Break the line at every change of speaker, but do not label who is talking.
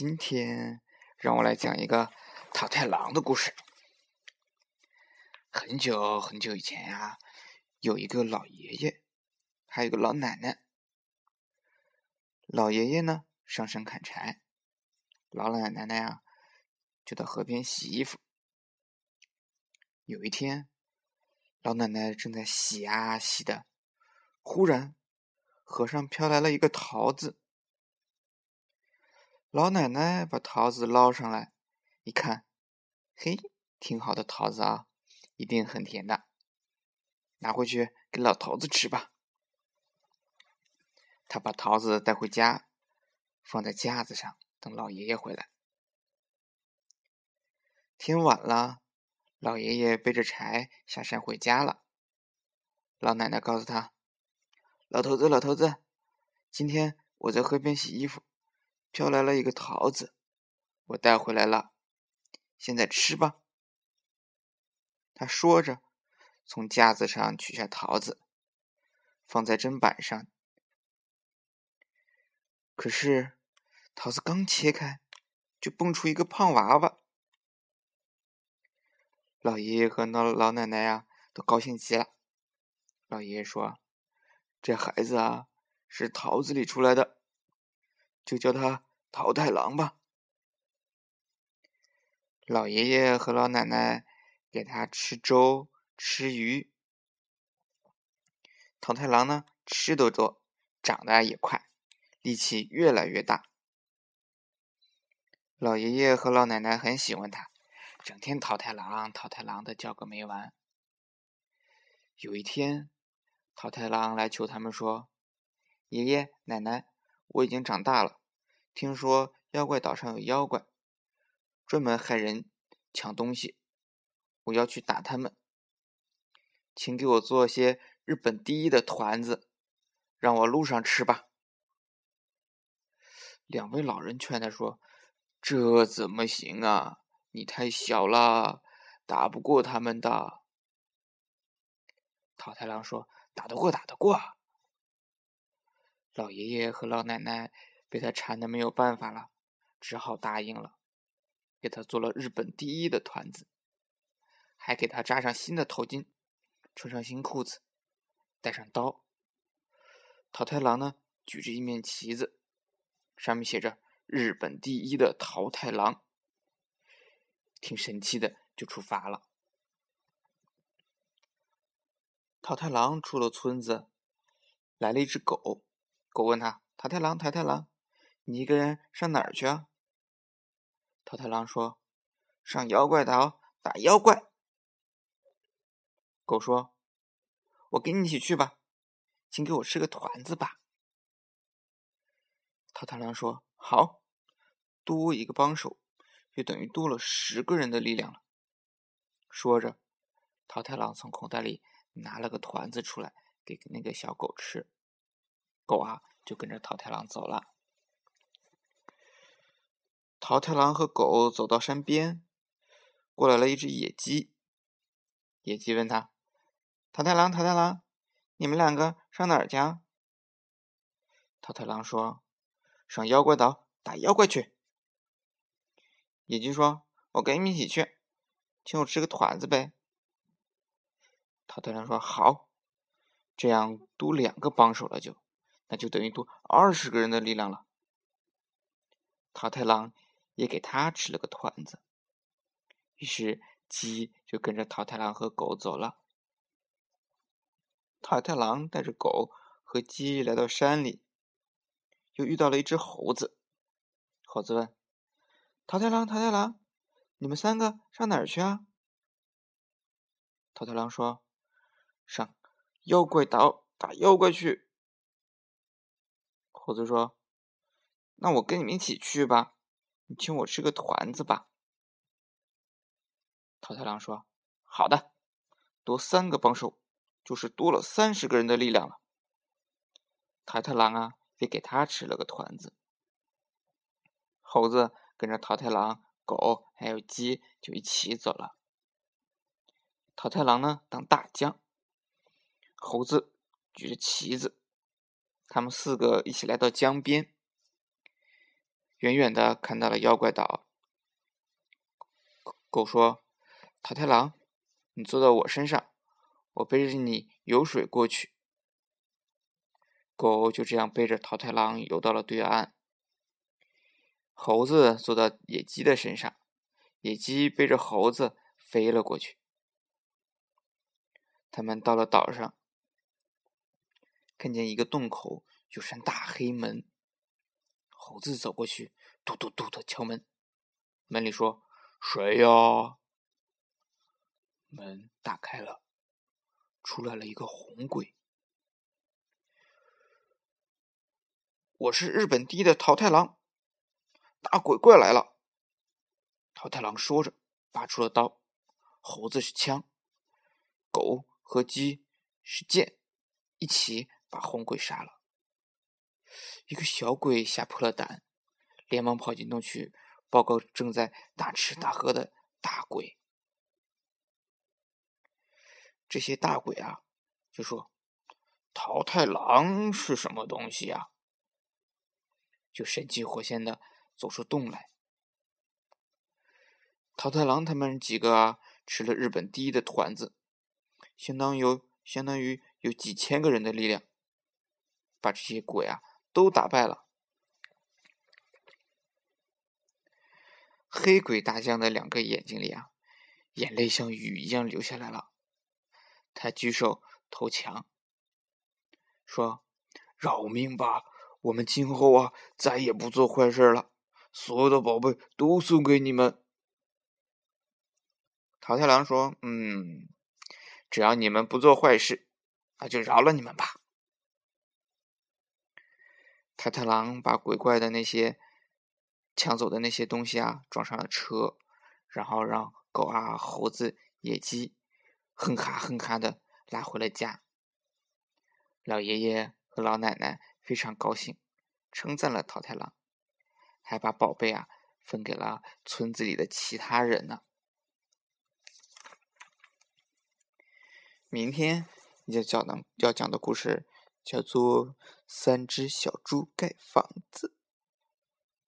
今天让我来讲一个桃太郎的故事。很久很久以前呀，有一个老爷爷，还有个老奶奶。老爷爷呢上山砍柴，老奶奶呀就到河边洗衣服。有一天，老奶奶正在洗啊洗的，忽然河上飘来了一个桃子。老奶奶把桃子捞上来，一看，嘿，挺好的桃子啊，一定很甜的，拿回去给老头子吃吧。他把桃子带回家，放在架子上，等老爷爷回来。天晚了，老爷爷背着柴下山回家了。老奶奶告诉他：“老头子，老头子，今天我在河边洗衣服。”飘来了一个桃子，我带回来了，现在吃吧。他说着，从架子上取下桃子，放在砧板上。可是，桃子刚切开，就蹦出一个胖娃娃。老爷爷和老老奶奶呀，都高兴极了。老爷爷说：“这孩子啊，是桃子里出来的。”就叫他桃太郎吧。老爷爷和老奶奶给他吃粥、吃鱼。桃太郎呢，吃的多，长得也快，力气越来越大。老爷爷和老奶奶很喜欢他，整天桃太郎、桃太郎的叫个没完。有一天，桃太郎来求他们说：“爷爷奶奶。”我已经长大了，听说妖怪岛上有妖怪，专门害人、抢东西，我要去打他们，请给我做些日本第一的团子，让我路上吃吧。两位老人劝他说：“这怎么行啊？你太小了，打不过他们的。”桃太郎说：“打得过，打得过。”老爷爷和老奶奶被他馋的没有办法了，只好答应了，给他做了日本第一的团子，还给他扎上新的头巾，穿上新裤子，带上刀。桃太郎呢，举着一面旗子，上面写着“日本第一的桃太郎”，挺神气的，就出发了。桃太郎出了村子，来了一只狗。狗问他：“桃太郎，桃太郎，你一个人上哪儿去啊？”桃太郎说：“上妖怪岛打妖怪。”狗说：“我跟你一起去吧，请给我吃个团子吧。”桃太郎说：“好，多一个帮手，就等于多了十个人的力量了。”说着，桃太郎从口袋里拿了个团子出来，给那个小狗吃。狗啊，就跟着桃太郎走了。桃太郎和狗走到山边，过来了一只野鸡。野鸡问他：“桃太郎，桃太郎，你们两个上哪儿去？”桃太郎说：“上妖怪岛打妖怪去。”野鸡说：“我跟你们一起去，请我吃个团子呗。”桃太郎说：“好，这样多两个帮手了就。”那就等于多二十个人的力量了。桃太郎也给他吃了个团子，于是鸡就跟着桃太郎和狗走了。桃太郎带着狗和鸡来到山里，又遇到了一只猴子。猴子问：“桃太郎，桃太郎，你们三个上哪儿去啊？”桃太郎说：“上妖怪岛打妖怪去。”猴子说：“那我跟你们一起去吧，你请我吃个团子吧。”桃太郎说：“好的，多三个帮手，就是多了三十个人的力量了。”桃太郎啊，也给他吃了个团子。猴子跟着桃太郎、狗还有鸡就一起走了。桃太郎呢，当大将；猴子举着旗子。他们四个一起来到江边，远远的看到了妖怪岛。狗说：“桃太郎，你坐到我身上，我背着你游水过去。”狗就这样背着桃太郎游到了对岸。猴子坐到野鸡的身上，野鸡背着猴子飞了过去。他们到了岛上，看见一个洞口有扇大黑门。猴子走过去，嘟嘟嘟的敲门。门里说：“谁呀？”门打开了，出来了一个红鬼。我是日本第一的桃太郎。大鬼怪来了！桃太郎说着，拔出了刀。猴子是枪，狗和鸡是剑，一起把红鬼杀了。一个小鬼吓破了胆，连忙跑进洞去报告正在大吃大喝的大鬼。这些大鬼啊，就说：“桃太郎是什么东西啊？”就神气活现的。走出洞来，桃太郎他们几个啊吃了日本第一的团子，相当有相当于有几千个人的力量，把这些鬼啊都打败了。黑鬼大将的两个眼睛里啊，眼泪像雨一样流下来了。他举手投降，说：“饶命吧，我们今后啊再也不做坏事了。”所有的宝贝都送给你们。桃太郎说：“嗯，只要你们不做坏事，那就饶了你们吧。”桃太郎把鬼怪的那些抢走的那些东西啊，装上了车，然后让狗啊、猴子、野鸡哼哈哼哈的拉回了家。老爷爷和老奶奶非常高兴，称赞了桃太郎。还把宝贝啊分给了村子里的其他人呢。明天要讲的要讲的故事叫做《三只小猪盖房子》。